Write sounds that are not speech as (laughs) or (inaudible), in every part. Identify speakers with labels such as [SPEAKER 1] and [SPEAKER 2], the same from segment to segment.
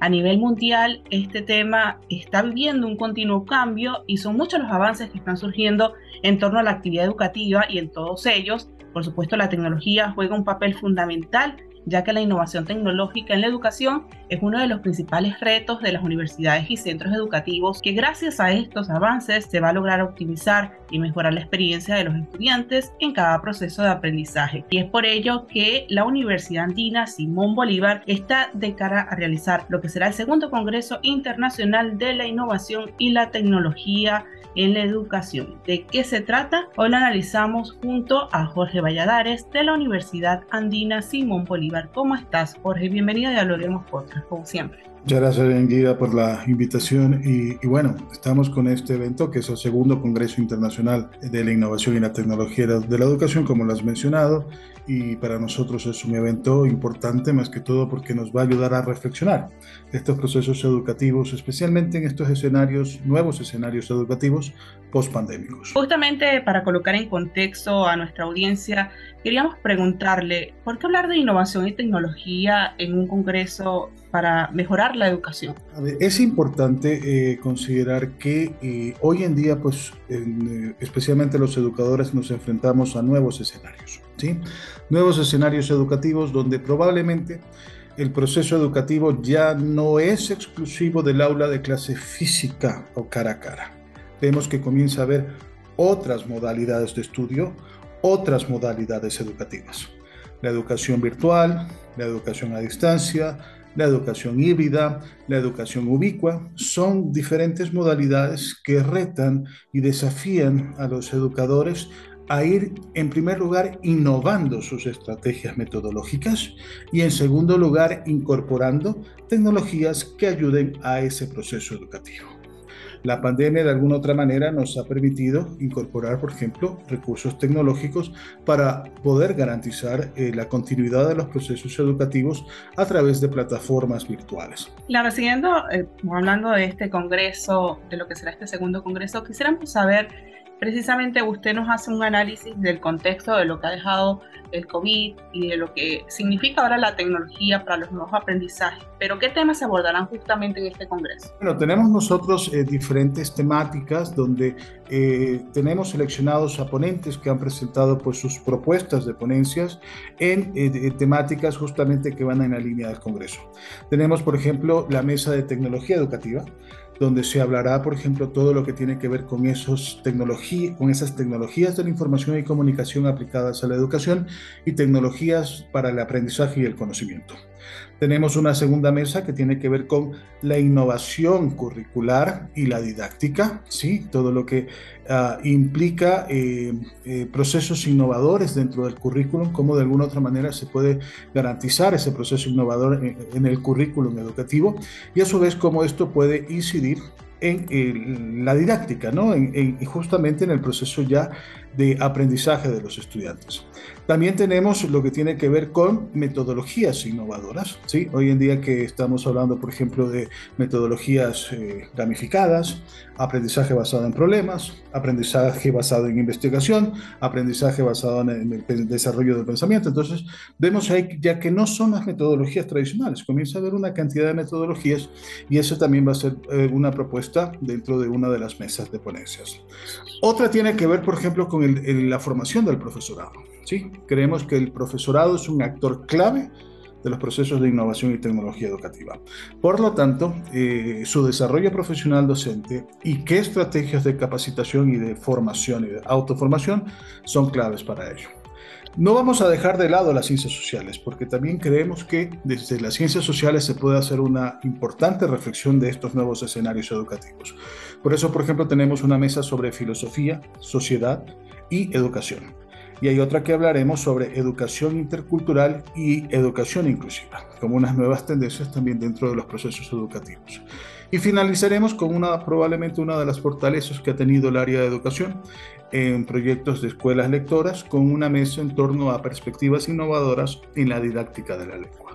[SPEAKER 1] a nivel mundial, este tema está viviendo un continuo cambio y son muchos los avances que están surgiendo en torno a la actividad educativa y en todos ellos, por supuesto, la tecnología juega un papel fundamental ya que la innovación tecnológica en la educación es uno de los principales retos de las universidades y centros educativos que gracias a estos avances se va a lograr optimizar y mejorar la experiencia de los estudiantes en cada proceso de aprendizaje. Y es por ello que la Universidad Andina Simón Bolívar está de cara a realizar lo que será el segundo Congreso Internacional de la Innovación y la Tecnología en la educación. ¿De qué se trata? Hoy lo analizamos junto a Jorge Valladares de la Universidad Andina Simón Bolívar. ¿Cómo estás, Jorge? Bienvenido a Dialoguemos Podcast, como siempre.
[SPEAKER 2] Muchas gracias, Guida, por la invitación. Y, bueno, estamos con este evento que es el segundo Congreso Internacional de la Innovación y la Tecnología de la Educación, como lo has mencionado. Y para nosotros es un evento importante, más que todo porque nos va a ayudar a reflexionar estos procesos educativos, especialmente en estos escenarios, nuevos escenarios educativos post-pandémicos.
[SPEAKER 1] Justamente para colocar en contexto a nuestra audiencia, queríamos preguntarle, ¿por qué hablar de innovación y tecnología en un Congreso para mejorar la educación?
[SPEAKER 2] es importante eh, considerar que eh, hoy en día, pues, eh, especialmente los educadores, nos enfrentamos a nuevos escenarios, ¿sí? Nuevos escenarios educativos donde probablemente el proceso educativo ya no es exclusivo del aula de clase física o cara a cara. Vemos que comienza a haber otras modalidades de estudio, otras modalidades educativas. La educación virtual, la educación a distancia, la educación híbrida, la educación ubicua, son diferentes modalidades que retan y desafían a los educadores a ir, en primer lugar, innovando sus estrategias metodológicas y, en segundo lugar, incorporando tecnologías que ayuden a ese proceso educativo. La pandemia de alguna otra manera nos ha permitido incorporar, por ejemplo, recursos tecnológicos para poder garantizar eh, la continuidad de los procesos educativos a través de plataformas virtuales.
[SPEAKER 1] Claro, siguiendo, eh, hablando de este congreso, de lo que será este segundo congreso, quisiéramos saber precisamente usted nos hace un análisis del contexto de lo que ha dejado el COVID y de lo que significa ahora la tecnología para los nuevos aprendizajes. Pero ¿qué temas se abordarán justamente en este Congreso?
[SPEAKER 2] Bueno, tenemos nosotros eh, diferentes temáticas donde eh, tenemos seleccionados a ponentes que han presentado pues, sus propuestas de ponencias en eh, temáticas justamente que van en la línea del Congreso. Tenemos, por ejemplo, la mesa de tecnología educativa donde se hablará, por ejemplo, todo lo que tiene que ver con, esos con esas tecnologías de la información y comunicación aplicadas a la educación y tecnologías para el aprendizaje y el conocimiento. Tenemos una segunda mesa que tiene que ver con la innovación curricular y la didáctica, ¿sí? todo lo que ah, implica eh, eh, procesos innovadores dentro del currículum, cómo de alguna otra manera se puede garantizar ese proceso innovador en, el currículum educativo y a su vez cómo esto puede incidir en, la didáctica, ¿no? En, justamente en el proceso ya de aprendizaje de los estudiantes. También tenemos lo que tiene que ver con metodologías innovadoras. ¿sí? Hoy en día que estamos hablando, por ejemplo, de metodologías eh, gamificadas, aprendizaje basado en problemas, aprendizaje basado en investigación, aprendizaje basado en el desarrollo del pensamiento. Entonces, vemos ahí ya que no son las metodologías tradicionales, comienza a haber una cantidad de metodologías y eso también va a ser eh, una propuesta dentro de una de las mesas de ponencias. Otra tiene que ver, por ejemplo, con la formación del profesorado. ¿sí? Creemos que el profesorado es un actor clave de los procesos de innovación y tecnología educativa. Por lo tanto, eh, su desarrollo profesional docente y qué estrategias de capacitación y de formación y de autoformación son claves para ello. No vamos a dejar de lado las ciencias sociales, porque también creemos que desde las ciencias sociales se puede hacer una importante reflexión de estos nuevos escenarios educativos. Por eso, por ejemplo, tenemos una mesa sobre filosofía, sociedad y educación. Y hay otra que hablaremos sobre educación intercultural y educación inclusiva, como unas nuevas tendencias también dentro de los procesos educativos. Y finalizaremos con una, probablemente una de las fortalezas que ha tenido el área de educación en proyectos de escuelas lectoras con una mesa en torno a perspectivas innovadoras en la didáctica de la lengua.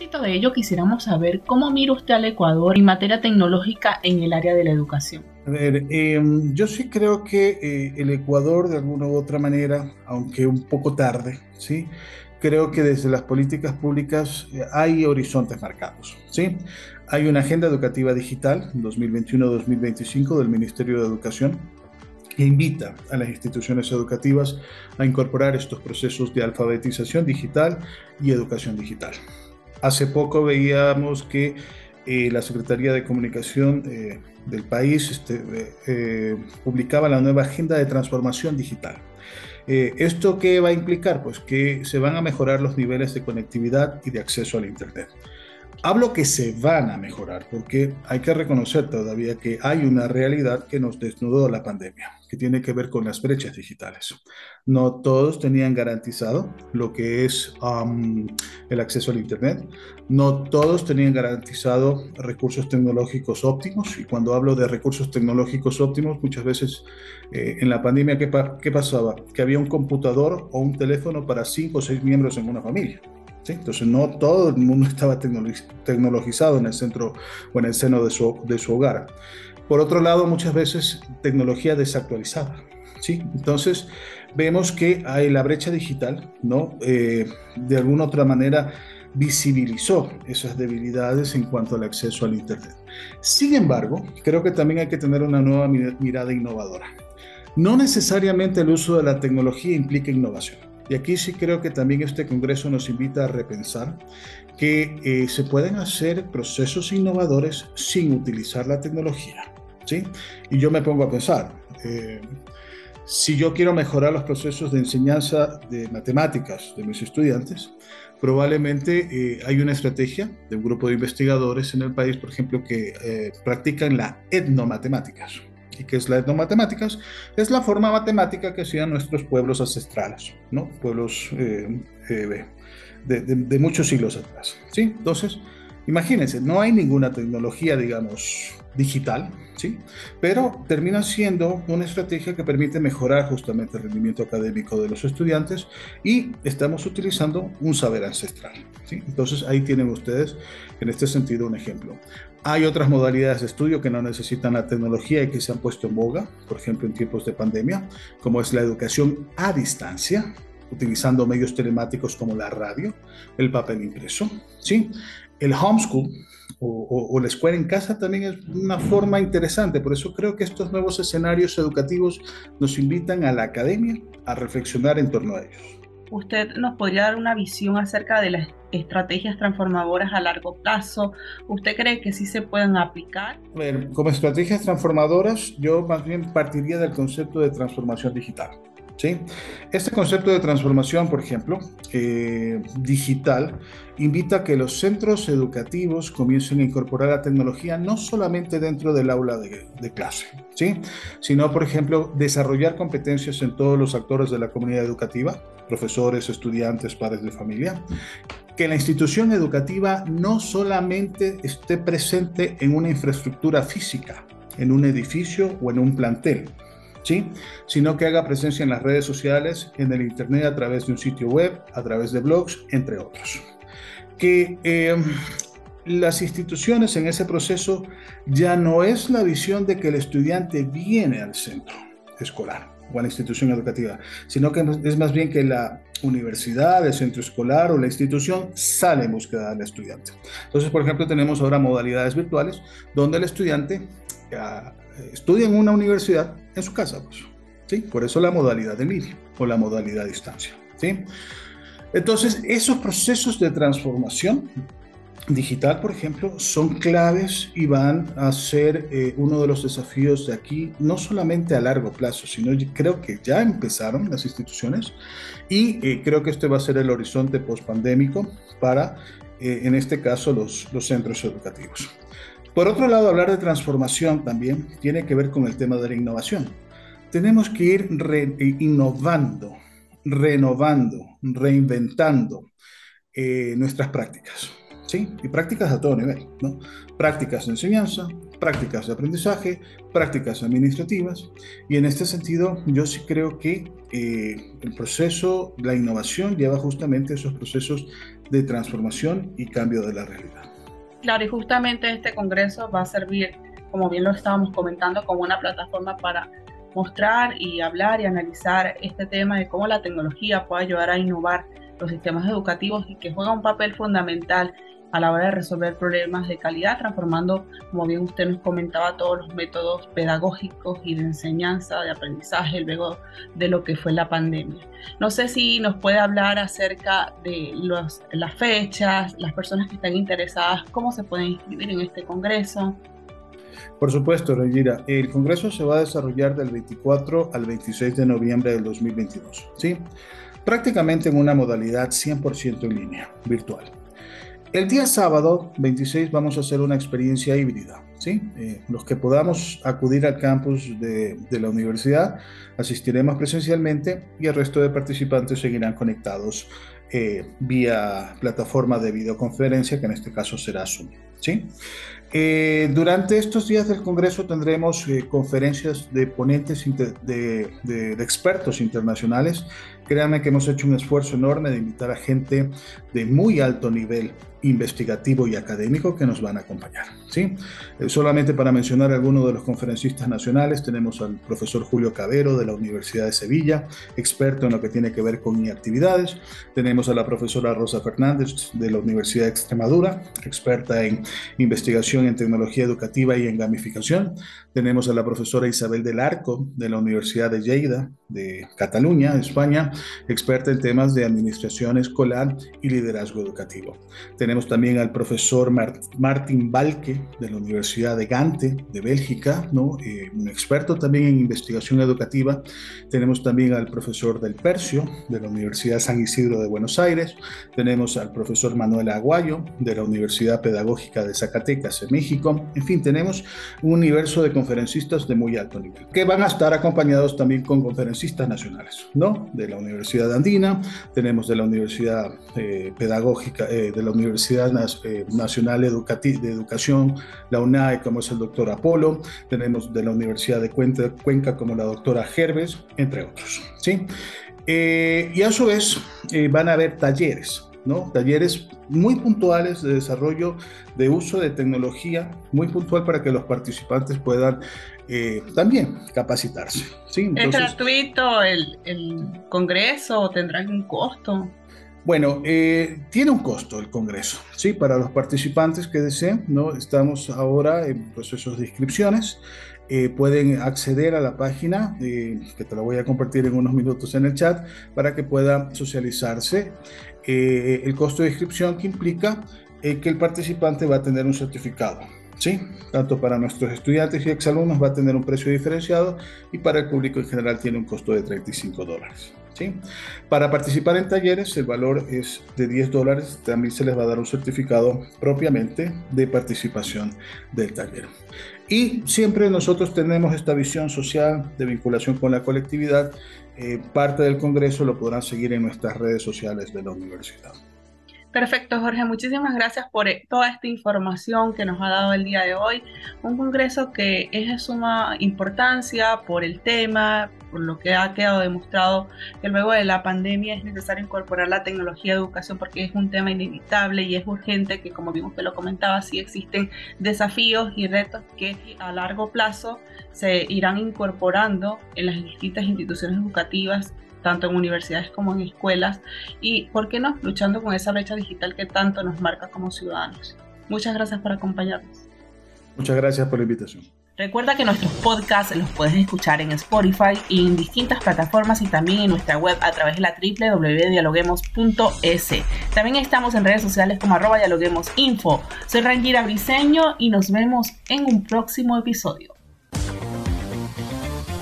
[SPEAKER 1] Propósito de ello, quisiéramos saber cómo mira usted al Ecuador en materia tecnológica en el área de la educación.
[SPEAKER 2] A ver, em, yo sí creo que eh, el Ecuador, de alguna u otra manera, aunque un poco tarde, ¿sí? creo que desde las políticas públicas eh, hay horizontes marcados. ¿sí? Hay una agenda educativa digital 2021-2025 del Ministerio de Educación que invita a las instituciones educativas a incorporar estos procesos de alfabetización digital y educación digital. Hace poco veíamos que eh, la Secretaría de Comunicación eh, del país este, eh, publicaba la nueva Agenda de Transformación Digital. ¿Esto qué va a implicar? Pues que se van a mejorar los niveles de conectividad y de acceso al Internet. Hablo que se van a mejorar porque hay que reconocer todavía que hay una realidad que nos desnudó la pandemia, que tiene que ver con las brechas digitales. No todos tenían garantizado lo que es el acceso al Internet, no todos tenían garantizado recursos tecnológicos óptimos y cuando hablo de recursos tecnológicos óptimos, muchas veces eh, en la pandemia, ¿qué, ¿qué pasaba? Que había un computador o un teléfono para cinco o seis miembros en una familia. Entonces no todo el mundo (laughs) estaba tecnologizado en el centro o en el seno de su hogar. Por otro lado, muchas veces tecnología desactualizada. ¿sí? Entonces vemos que hay la brecha digital, ¿no? Eh, de alguna otra manera visibilizó esas debilidades en cuanto al acceso al Internet. Sin embargo, creo que también hay que tener una nueva mirada innovadora. No necesariamente el uso de la tecnología implica innovación. Y aquí sí creo que también este Congreso nos invita a repensar que eh, se pueden hacer procesos innovadores sin utilizar la tecnología. ¿Sí? Y yo me pongo a pensar, eh, si yo quiero mejorar los procesos de enseñanza de matemáticas de mis estudiantes, probablemente eh, hay una estrategia de un grupo de investigadores en el país, por ejemplo, que practican la etnomatemáticas y que es la etnomatemáticas, es la forma matemática que hacían nuestros pueblos ancestrales, ¿no? Pueblos eh, eh, de, de, muchos siglos atrás, ¿sí? Entonces, imagínense, no hay ninguna tecnología, digamos, digital, ¿sí? Pero termina siendo una estrategia que permite mejorar justamente el rendimiento académico de los estudiantes y estamos utilizando un saber ancestral, ¿sí? Entonces ahí tienen ustedes en este sentido un ejemplo. Hay otras modalidades de estudio que no necesitan la tecnología y que se han puesto en boga, por ejemplo en tiempos de pandemia, como es la educación a distancia, utilizando medios telemáticos como la radio, el papel impreso, ¿sí? El homeschool o, o, la escuela en casa también es una forma interesante, por eso creo que estos nuevos escenarios educativos nos invitan a la academia a reflexionar en torno a ellos.
[SPEAKER 1] ¿Usted nos podría dar una visión acerca de las estrategias transformadoras a largo plazo? ¿Usted cree que sí se pueden aplicar?
[SPEAKER 2] Bueno, como estrategias transformadoras, yo más bien partiría del concepto de transformación digital. Este concepto de transformación, por ejemplo, eh, digital, invita a que los centros educativos comiencen a incorporar la tecnología no solamente dentro del aula de, clase, sino, por ejemplo, desarrollar competencias en todos los actores de la comunidad educativa, profesores, estudiantes, padres de familia, que la institución educativa no solamente esté presente en una infraestructura física, en un edificio o en un plantel, ¿sí? sino que haga presencia en las redes sociales, en el Internet a través de un sitio web, a través de blogs, entre otros. Que eh, las instituciones en ese proceso ya no es la visión de que el estudiante viene al centro escolar o a la institución educativa, sino que es más bien que la universidad, el centro escolar o la institución sale en búsqueda del estudiante. Entonces, por ejemplo, tenemos ahora modalidades virtuales donde el estudiante estudia en una universidad en su casa. Pues, ¿sí? Por eso la modalidad de línea o la modalidad a distancia. ¿sí? Entonces, esos procesos de transformación digital, por ejemplo, son claves y van a ser eh, uno de los desafíos de aquí, no solamente a largo plazo, sino creo que ya empezaron las instituciones y eh, creo que este va a ser el horizonte post-pandémico para, eh, en este caso, los, los centros educativos. Por otro lado, hablar de transformación también tiene que ver con el tema de la innovación. Tenemos que ir innovando, renovando, reinventando nuestras prácticas. ¿sí? Y prácticas a todo nivel, ¿no? Prácticas de enseñanza, prácticas de aprendizaje, prácticas administrativas. Y en este sentido, yo sí creo que eh, el proceso, la innovación lleva justamente esos procesos de transformación y cambio de la realidad.
[SPEAKER 1] Claro, y justamente este congreso va a servir, como bien lo estábamos comentando, como una plataforma para mostrar y hablar y analizar este tema de cómo la tecnología puede ayudar a innovar los sistemas educativos y que juega un papel fundamental a la hora de resolver problemas de calidad, transformando, como bien usted nos comentaba, todos los métodos pedagógicos y de enseñanza, de aprendizaje, luego de lo que fue la pandemia. No sé si nos puede hablar acerca de las fechas, las personas que están interesadas, cómo se pueden inscribir en este Congreso.
[SPEAKER 2] Por supuesto, Regira. El Congreso se va a desarrollar del 24 al 26 de noviembre del 2022, ¿sí? Prácticamente en una modalidad 100% en línea, virtual. El día sábado 26 vamos a hacer una experiencia híbrida. ¿sí? Eh, los que podamos acudir al campus de, la universidad asistiremos presencialmente y el resto de participantes seguirán conectados eh, vía plataforma de videoconferencia, que en este caso será Zoom. ¿sí? Eh, durante estos días del Congreso tendremos conferencias de ponentes, de, de, expertos internacionales. Créanme que hemos hecho un esfuerzo enorme de invitar a gente de muy alto nivel investigativo y académico que nos van a acompañar. ¿sí? Eh, solamente para mencionar algunos de los conferencistas nacionales, tenemos al profesor Julio Cabero de la Universidad de Sevilla, experto en lo que tiene que ver con actividades. Tenemos a la profesora Rosa Fernández de la Universidad de Extremadura, experta en investigación en tecnología educativa y en gamificación. Tenemos a la profesora Isabel del Arco de la Universidad de Lleida, de Cataluña, España, experta en temas de administración escolar y liderazgo educativo. Tenemos también al profesor Martin Balke de la Universidad de Gante, de Bélgica, ¿no? Eh, un experto también en investigación educativa. Tenemos también al profesor Del Percio de la Universidad San Isidro de Buenos Aires. Tenemos al profesor Manuel Aguayo de la Universidad Pedagógica de Zacatecas, en México. En fin, tenemos un universo de conferencistas de muy alto nivel, que van a estar acompañados también con conferencistas nacionales, ¿no? De la Universidad Andina, tenemos de la Universidad eh, Pedagógica, eh, de la Universidad eh, Nacional de Educación, la UNAE, como es el doctor Apolo, tenemos de la Universidad de Cuenca, como la doctora Gerves, entre otros, ¿sí? y a su vez van a haber talleres, ¿no? Talleres muy puntuales de desarrollo de uso de tecnología, muy puntual para que los participantes puedan eh, también capacitarse. ¿sí?
[SPEAKER 1] ¿Es gratuito el, congreso o tendrá algún costo?
[SPEAKER 2] Bueno, eh, tiene un costo el Congreso, ¿sí? Para los participantes que deseen, ¿no? Estamos ahora en procesos de inscripciones. Eh, pueden acceder a la página, que te la voy a compartir en unos minutos en el chat, para que puedan socializarse eh, el costo de inscripción que implica eh, que el participante va a tener un certificado. ¿sí? Tanto para nuestros estudiantes y exalumnos va a tener un precio diferenciado y para el público en general tiene un costo de 35 dólares. ¿Sí? Para participar en talleres el valor es de 10 dólares, también se les va a dar un certificado propiamente de participación del taller. Y siempre nosotros tenemos esta visión social de vinculación con la colectividad eh, parte del Congreso lo podrán seguir en nuestras redes sociales de la universidad.
[SPEAKER 1] Perfecto, Jorge. Muchísimas gracias por eh, toda esta información que nos ha dado el día de hoy. Un congreso que es de suma importancia por el tema, por lo que ha quedado demostrado que luego de la pandemia es necesario incorporar la tecnología de educación porque es un tema inevitable y es urgente que, como vimos que lo comentaba, sí existen desafíos y retos que a largo plazo se irán incorporando en las distintas instituciones educativas tanto en universidades como en escuelas, y, ¿por qué no?, luchando con esa brecha digital que tanto nos marca como ciudadanos. Muchas gracias por acompañarnos.
[SPEAKER 2] Muchas gracias por la invitación.
[SPEAKER 1] Recuerda que nuestros podcasts los puedes escuchar en Spotify y en distintas plataformas y también en nuestra web a través de la www.dialoguemos.es. También estamos en redes sociales como arroba dialoguemosinfo. Soy Rangira Briseño y nos vemos en un próximo episodio.